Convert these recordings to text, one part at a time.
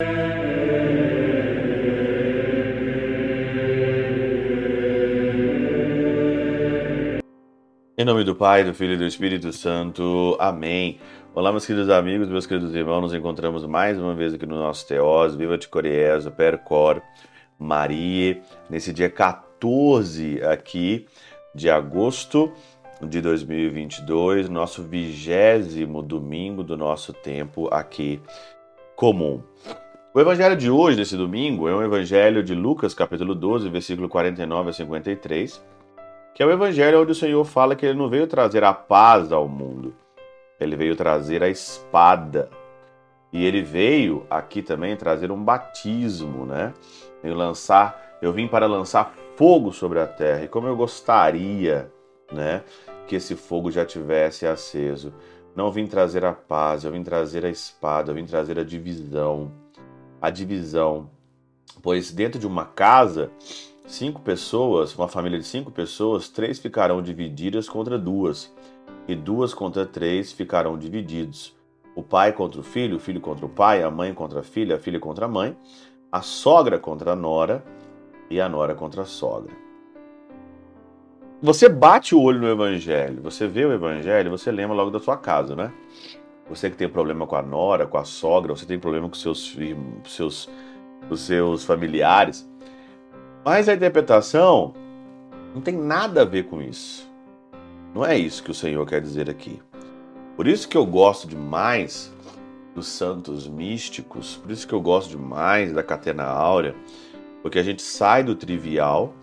Em nome do Pai, do Filho e do Espírito Santo. Amém. Olá, meus queridos amigos, meus queridos irmãos. Nos encontramos mais uma vez aqui no nosso Teós. Viva de Coriezo, Percor, Maria. Nesse dia 14 aqui de agosto de 2022, nosso vigésimo domingo do nosso tempo aqui comum. O evangelho de hoje, desse domingo, é um evangelho de Lucas, capítulo 12, versículo 49 a 53, que é o evangelho onde o Senhor fala que ele não veio trazer a paz ao mundo, ele veio trazer a espada. E ele veio aqui também trazer um batismo, né? Veio lançar, eu vim para lançar fogo sobre a terra. E como eu gostaria, né, que esse fogo já tivesse aceso. Não vim trazer a paz, eu vim trazer a espada, eu vim trazer a divisão. A divisão. Pois dentro de uma casa, cinco pessoas, uma família de cinco pessoas, três ficarão divididas contra duas, e duas contra três ficarão divididos. O pai contra o filho, o filho contra o pai, a mãe contra a filha, a filha contra a mãe, a sogra contra a nora e a nora contra a sogra. Você bate o olho no evangelho, você vê o evangelho, você lembra logo da sua casa, né? Você que tem problema com a nora, com a sogra, você tem problema com seus seus os seus familiares. Mas a interpretação não tem nada a ver com isso. Não é isso que o Senhor quer dizer aqui. Por isso que eu gosto demais dos santos místicos, por isso que eu gosto demais da catena áurea, porque a gente sai do trivial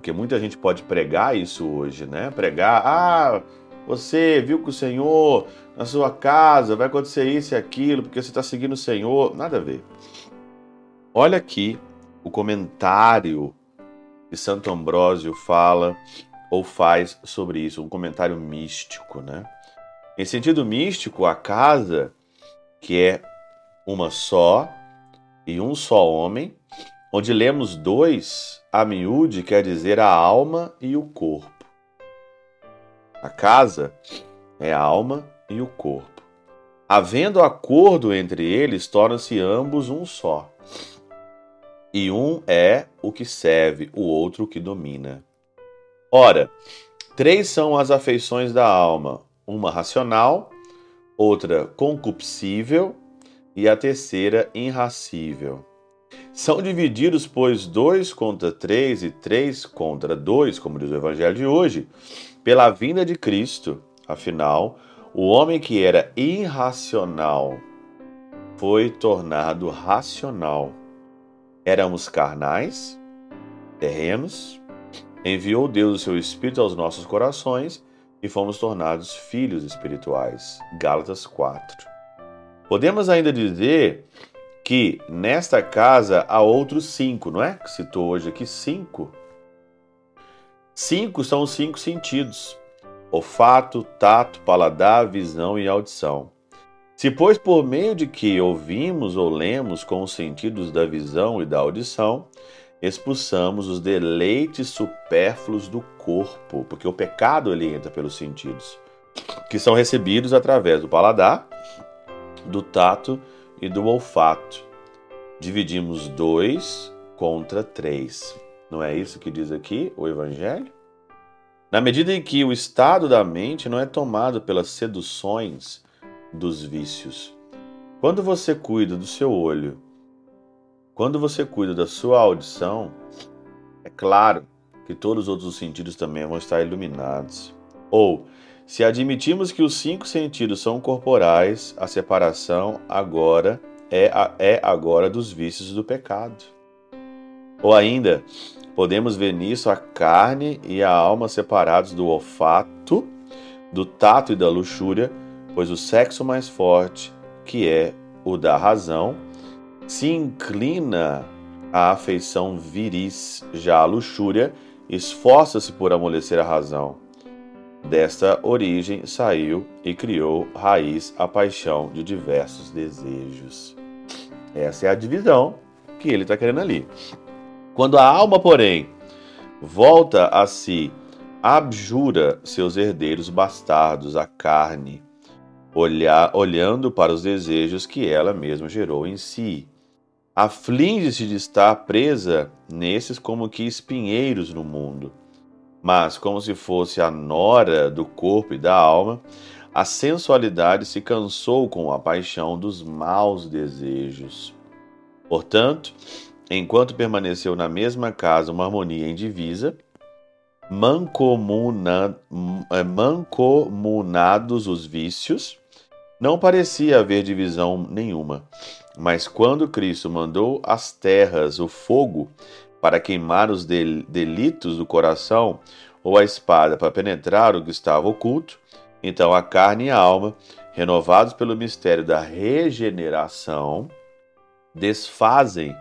porque muita gente pode pregar isso hoje, né? Pregar, ah, você viu que o Senhor na sua casa vai acontecer isso e aquilo, porque você está seguindo o Senhor. Nada a ver. Olha aqui o comentário que Santo Ambrósio fala ou faz sobre isso, um comentário místico, né? Em sentido místico, a casa, que é uma só e um só homem, onde lemos dois, a miúde quer dizer a alma e o corpo. A casa é a alma e o corpo. Havendo acordo entre eles, tornam-se ambos um só. E um é o que serve, o outro o que domina. Ora, três são as afeições da alma: uma racional, outra concupiscível e a terceira irracível. São divididos, pois, dois contra três e três contra dois, como diz o Evangelho de hoje, pela vinda de Cristo. Afinal, o homem que era irracional foi tornado racional. Éramos carnais, terrenos, enviou Deus o seu Espírito aos nossos corações e fomos tornados filhos espirituais. Gálatas 4. Podemos ainda dizer que nesta casa há outros cinco, não é? Que citou hoje aqui cinco. Cinco são os cinco sentidos: olfato, tato, paladar, visão e audição. Se, pois, por meio de que ouvimos ou lemos com os sentidos da visão e da audição, expulsamos os deleites supérfluos do corpo, porque o pecado ele entra pelos sentidos, que são recebidos através do paladar, do tato e do olfato. Dividimos dois contra três. Não é isso que diz aqui o Evangelho? Na medida em que o estado da mente não é tomado pelas seduções dos vícios. Quando você cuida do seu olho, quando você cuida da sua audição, é claro que todos os outros sentidos também vão estar iluminados. Ou, se admitimos que os cinco sentidos são corporais, a separação agora é, é agora dos vícios do pecado. Ou ainda, podemos ver nisso a carne e a alma separados do olfato, do tato e da luxúria, pois o sexo mais forte, que é o da razão, se inclina à afeição viris, já a luxúria esforça-se por amolecer a razão. Desta origem saiu e criou raiz a paixão de diversos desejos. Essa é a divisão que ele está querendo ali. Quando a alma, porém, volta a si, abjura seus herdeiros bastardos, a carne, olhar, olhando para os desejos que ela mesma gerou em si. aflige-se de estar presa nesses como que espinheiros no mundo. Mas, como se fosse a nora do corpo e da alma, a sensualidade se cansou com a paixão dos maus desejos. Portanto, enquanto permaneceu na mesma casa uma harmonia indivisa, mancomuna, é, mancomunados os vícios, não parecia haver divisão nenhuma. Mas quando Cristo mandou às terras o fogo para queimar os delitos do coração, ou a espada para penetrar o que estava oculto, então a carne e a alma, renovados pelo mistério da regeneração, desfazem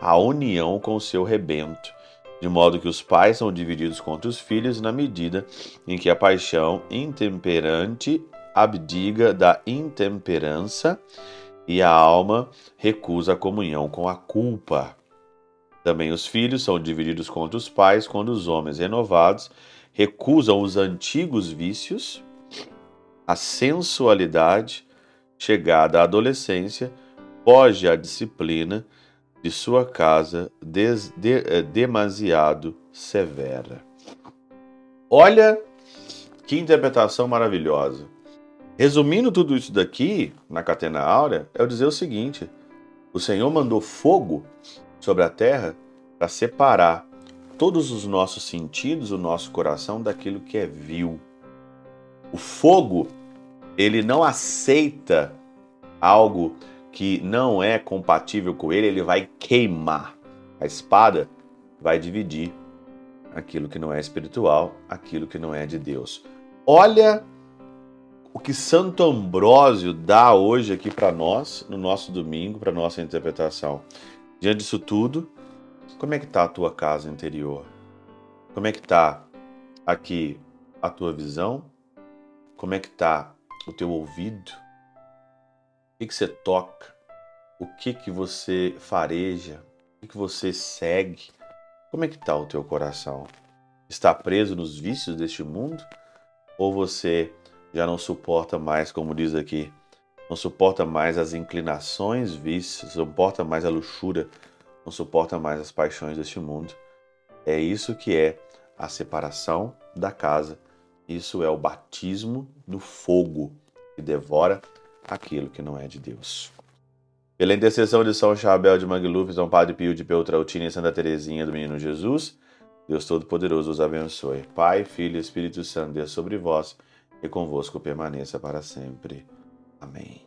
a união com o seu rebento, de modo que os pais são divididos contra os filhos na medida em que a paixão intemperante abdiga da intemperança e a alma recusa a comunhão com a culpa. Também os filhos são divididos contra os pais quando os homens renovados recusam os antigos vícios, a sensualidade, chegada à adolescência, foge à disciplina de sua casa des, de, é, demasiado severa. Olha que interpretação maravilhosa. Resumindo tudo isso daqui, na catena áurea, é eu dizer o seguinte: o Senhor mandou fogo sobre a terra para separar todos os nossos sentidos, o nosso coração, daquilo que é vil. O fogo, ele não aceita algo que não é compatível com ele, ele vai queimar. A espada vai dividir aquilo que não é espiritual, aquilo que não é de Deus. Olha o que Santo Ambrósio dá hoje aqui para nós, no nosso domingo, para nossa interpretação. Diante disso tudo, como é que está a tua casa interior? Como é que está aqui a tua visão? Como é que está o teu ouvido? que, que você toca, o que, que você fareja, o que, que você segue. Como é que está o teu coração? Está preso nos vícios deste mundo? Ou você já não suporta mais, como diz aqui, não suporta mais as inclinações vícios, não suporta mais a luxúria, não suporta mais as paixões deste mundo? É isso que é a separação da casa. Isso é o batismo no fogo que devora aquilo que não é de Deus. Pela intercessão de São Chabel de Mangluf, São Padre Pio de Peltrautina e Santa Teresinha do Menino Jesus, Deus Todo-Poderoso os abençoe. Pai, Filho e Espírito Santo, Deus sobre vós e convosco permaneça para sempre. Amém.